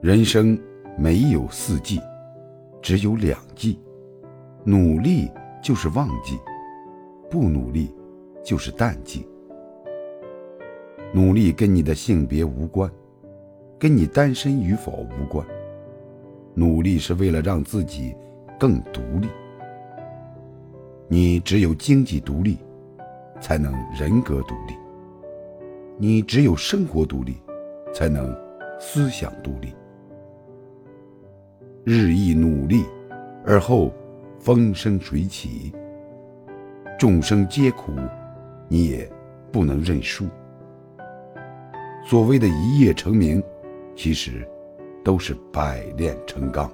人生没有四季，只有两季。努力就是旺季，不努力就是淡季。努力跟你的性别无关，跟你单身与否无关。努力是为了让自己更独立。你只有经济独立，才能人格独立；你只有生活独立，才能思想独立。日益努力，而后风生水起。众生皆苦，你也不能认输。所谓的一夜成名，其实都是百炼成钢。